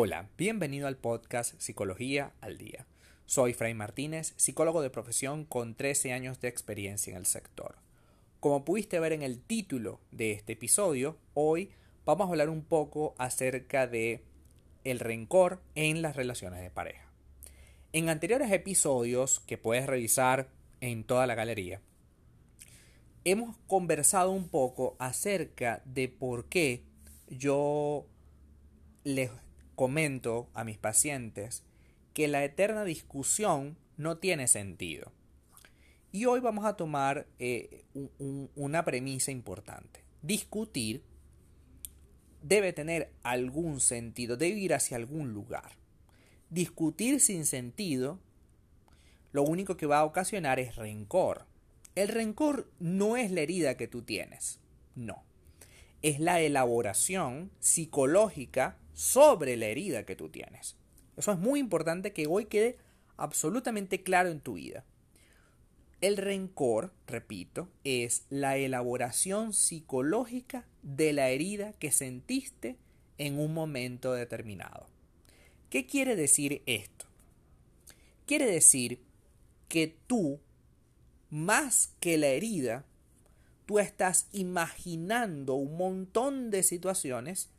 Hola, bienvenido al podcast Psicología al Día. Soy Fray Martínez, psicólogo de profesión con 13 años de experiencia en el sector. Como pudiste ver en el título de este episodio, hoy vamos a hablar un poco acerca de el rencor en las relaciones de pareja. En anteriores episodios que puedes revisar en toda la galería, hemos conversado un poco acerca de por qué yo les comento a mis pacientes que la eterna discusión no tiene sentido. Y hoy vamos a tomar eh, una premisa importante. Discutir debe tener algún sentido, debe ir hacia algún lugar. Discutir sin sentido lo único que va a ocasionar es rencor. El rencor no es la herida que tú tienes, no. Es la elaboración psicológica sobre la herida que tú tienes. Eso es muy importante que hoy quede absolutamente claro en tu vida. El rencor, repito, es la elaboración psicológica de la herida que sentiste en un momento determinado. ¿Qué quiere decir esto? Quiere decir que tú, más que la herida, tú estás imaginando un montón de situaciones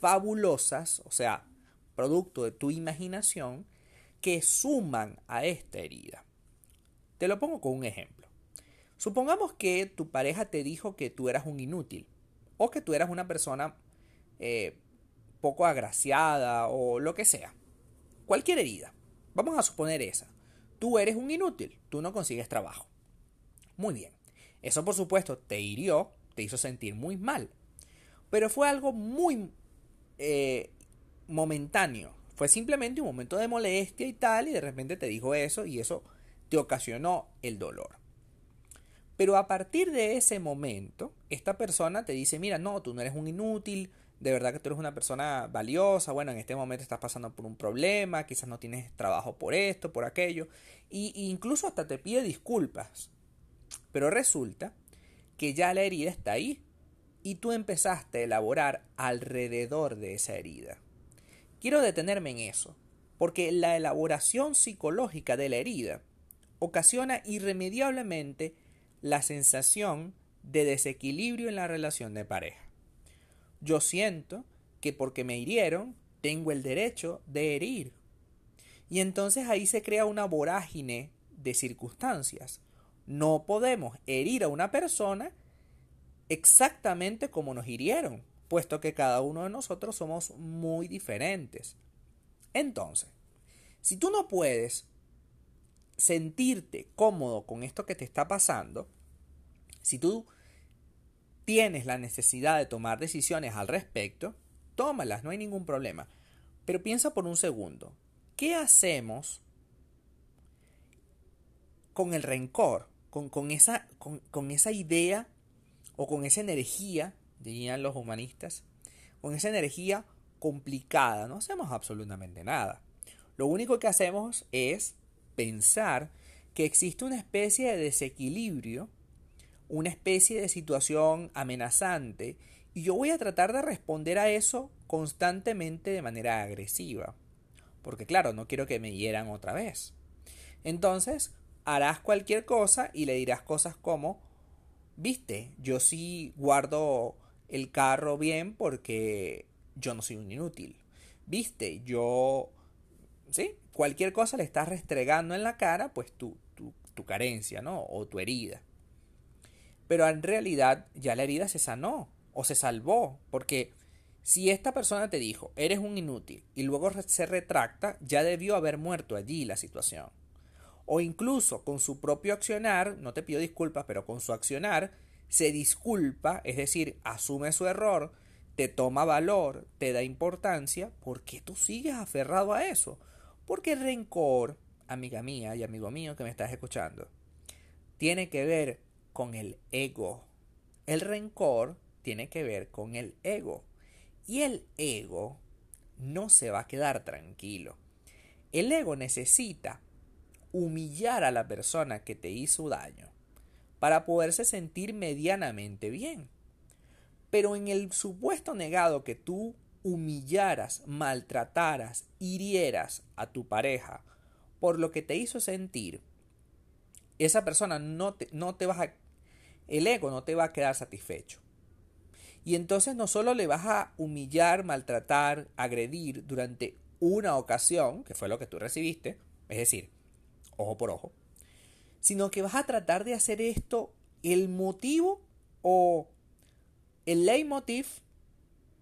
fabulosas, o sea, producto de tu imaginación, que suman a esta herida. Te lo pongo con un ejemplo. Supongamos que tu pareja te dijo que tú eras un inútil o que tú eras una persona eh, poco agraciada o lo que sea. Cualquier herida. Vamos a suponer esa. Tú eres un inútil, tú no consigues trabajo. Muy bien. Eso por supuesto te hirió, te hizo sentir muy mal. Pero fue algo muy eh, momentáneo. Fue simplemente un momento de molestia y tal, y de repente te dijo eso y eso te ocasionó el dolor. Pero a partir de ese momento, esta persona te dice, mira, no, tú no eres un inútil, de verdad que tú eres una persona valiosa, bueno, en este momento estás pasando por un problema, quizás no tienes trabajo por esto, por aquello, y, incluso hasta te pide disculpas. Pero resulta que ya la herida está ahí, y tú empezaste a elaborar alrededor de esa herida. Quiero detenerme en eso, porque la elaboración psicológica de la herida ocasiona irremediablemente la sensación de desequilibrio en la relación de pareja. Yo siento que porque me hirieron, tengo el derecho de herir. Y entonces ahí se crea una vorágine de circunstancias. No podemos herir a una persona exactamente como nos hirieron, puesto que cada uno de nosotros somos muy diferentes. Entonces, si tú no puedes sentirte cómodo con esto que te está pasando, si tú tienes la necesidad de tomar decisiones al respecto, tómalas, no hay ningún problema. Pero piensa por un segundo, ¿qué hacemos con el rencor, con, esa, con esa idea o con esa energía, dirían los humanistas, con esa energía complicada, no hacemos absolutamente nada. Lo único que hacemos es pensar que existe una especie de desequilibrio, una especie de situación amenazante, y yo voy a tratar de responder a eso constantemente de manera agresiva. Porque claro, no quiero que me hieran otra vez. Entonces, harás cualquier cosa y le dirás cosas como, viste, yo sí guardo el carro bien porque yo no soy un inútil. Viste, yo... ¿Sí? Cualquier cosa le estás restregando en la cara, pues tu, tu, tu carencia, ¿no? O tu herida. Pero en realidad ya la herida se sanó o se salvó, porque si esta persona te dijo, eres un inútil, y luego se retracta, ya debió haber muerto allí la situación o incluso con su propio accionar, no te pido disculpas, pero con su accionar, se disculpa, es decir, asume su error, te toma valor, te da importancia, ¿por qué tú sigues aferrado a eso? Porque el rencor, amiga mía y amigo mío que me estás escuchando, tiene que ver con el ego. El rencor tiene que ver con el ego. Y el ego no se va a quedar tranquilo. El ego necesita humillar a la persona que te hizo daño para poderse sentir medianamente bien. Pero en el supuesto negado que tú humillaras, maltrataras, hirieras a tu pareja por lo que te hizo sentir, esa persona no te, no te va a, el ego no te va a quedar satisfecho. Y entonces no solo le vas a humillar, maltratar, agredir durante una ocasión, que fue lo que tú recibiste, es decir, ojo por ojo, sino que vas a tratar de hacer esto el motivo o el leitmotiv,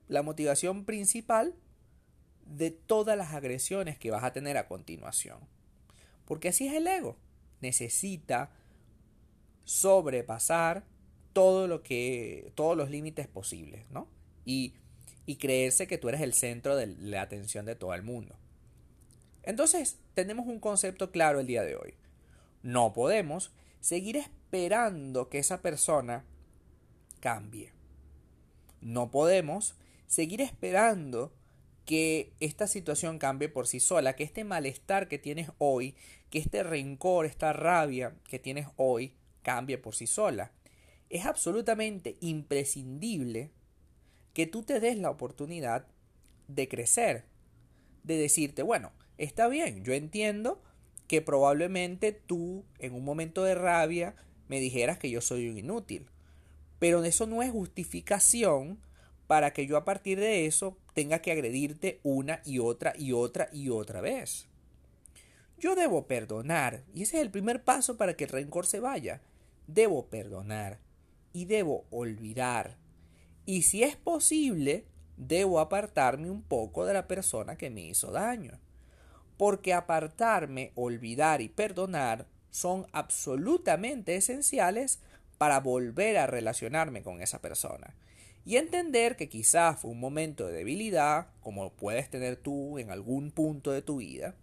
la motivación principal de todas las agresiones que vas a tener a continuación. Porque así es el ego. Necesita sobrepasar todo lo que, todos los límites posibles, ¿no? Y, y creerse que tú eres el centro de la atención de todo el mundo. Entonces, tenemos un concepto claro el día de hoy. No podemos seguir esperando que esa persona cambie. No podemos seguir esperando que esta situación cambie por sí sola, que este malestar que tienes hoy, que este rencor, esta rabia que tienes hoy, cambie por sí sola. Es absolutamente imprescindible que tú te des la oportunidad de crecer, de decirte, bueno, está bien, yo entiendo que probablemente tú en un momento de rabia me dijeras que yo soy un inútil. Pero eso no es justificación para que yo a partir de eso tenga que agredirte una y otra y otra y otra vez. Yo debo perdonar, y ese es el primer paso para que el rencor se vaya. Debo perdonar y debo olvidar. Y si es posible, debo apartarme un poco de la persona que me hizo daño porque apartarme, olvidar y perdonar son absolutamente esenciales para volver a relacionarme con esa persona. Y entender que quizás fue un momento de debilidad, como puedes tener tú en algún punto de tu vida.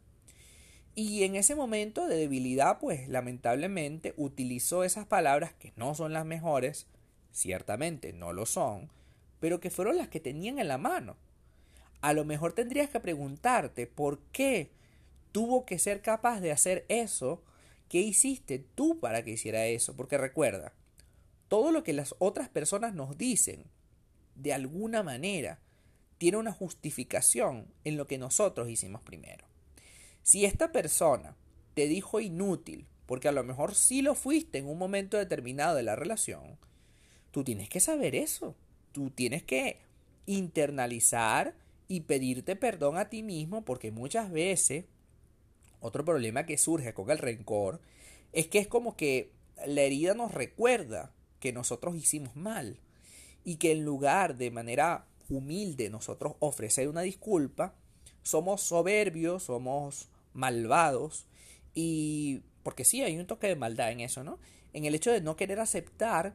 Y en ese momento de debilidad, pues lamentablemente utilizó esas palabras que no son las mejores, ciertamente no lo son, pero que fueron las que tenían en la mano. A lo mejor tendrías que preguntarte por qué tuvo que ser capaz de hacer eso ¿Qué hiciste tú para que hiciera eso? Porque recuerda, todo lo que las otras personas nos dicen, de alguna manera, tiene una justificación en lo que nosotros hicimos primero. Si esta persona te dijo inútil, porque a lo mejor sí lo fuiste en un momento determinado de la relación, tú tienes que saber eso. Tú tienes que internalizar y pedirte perdón a ti mismo porque muchas veces otro problema que surge con el rencor es que es como que la herida nos recuerda que nosotros hicimos mal y que en lugar de manera humilde nosotros ofrecer una disculpa, somos soberbios, somos malvados y porque sí hay un toque de maldad en eso, ¿no? En el hecho de no querer aceptar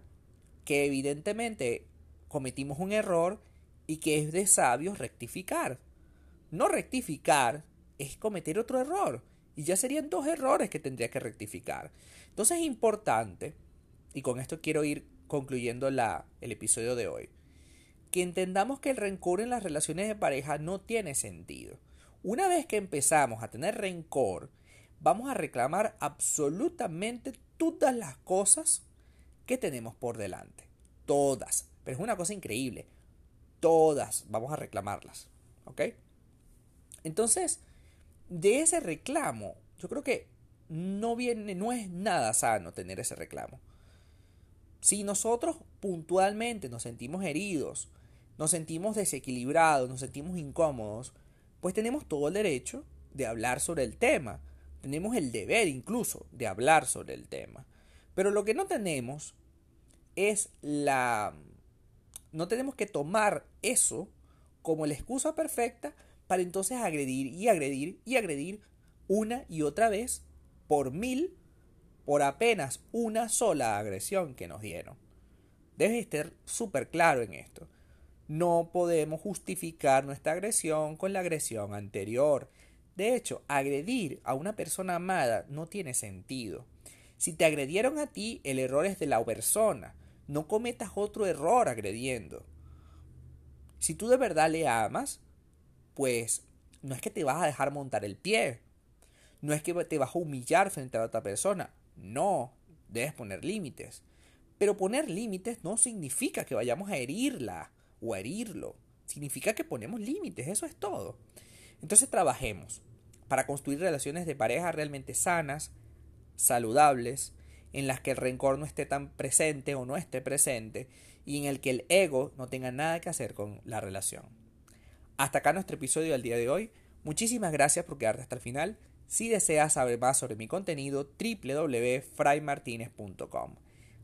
que evidentemente cometimos un error y que es de sabios rectificar. No rectificar es cometer otro error. Y ya serían dos errores que tendría que rectificar. Entonces es importante, y con esto quiero ir concluyendo la, el episodio de hoy, que entendamos que el rencor en las relaciones de pareja no tiene sentido. Una vez que empezamos a tener rencor, vamos a reclamar absolutamente todas las cosas que tenemos por delante. Todas. Pero es una cosa increíble. Todas vamos a reclamarlas. ¿Ok? Entonces, de ese reclamo, yo creo que no viene, no es nada sano tener ese reclamo. Si nosotros puntualmente nos sentimos heridos, nos sentimos desequilibrados, nos sentimos incómodos, pues tenemos todo el derecho de hablar sobre el tema. Tenemos el deber incluso de hablar sobre el tema. Pero lo que no tenemos es la... No tenemos que tomar eso como la excusa perfecta para entonces agredir y agredir y agredir una y otra vez por mil por apenas una sola agresión que nos dieron. Debes estar súper claro en esto. No podemos justificar nuestra agresión con la agresión anterior. De hecho, agredir a una persona amada no tiene sentido. Si te agredieron a ti, el error es de la persona. No cometas otro error agrediendo. Si tú de verdad le amas, pues no es que te vas a dejar montar el pie, no es que te vas a humillar frente a otra persona, no, debes poner límites. Pero poner límites no significa que vayamos a herirla o a herirlo. significa que ponemos límites, eso es todo. Entonces trabajemos para construir relaciones de pareja realmente sanas, saludables, en las que el rencor no esté tan presente o no esté presente y en el que el ego no tenga nada que hacer con la relación. Hasta acá nuestro episodio del día de hoy. Muchísimas gracias por quedarte hasta el final. Si deseas saber más sobre mi contenido, www.fraymartinez.com.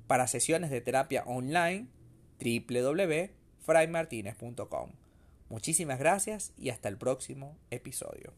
Para sesiones de terapia online, www.fraymartinez.com. Muchísimas gracias y hasta el próximo episodio.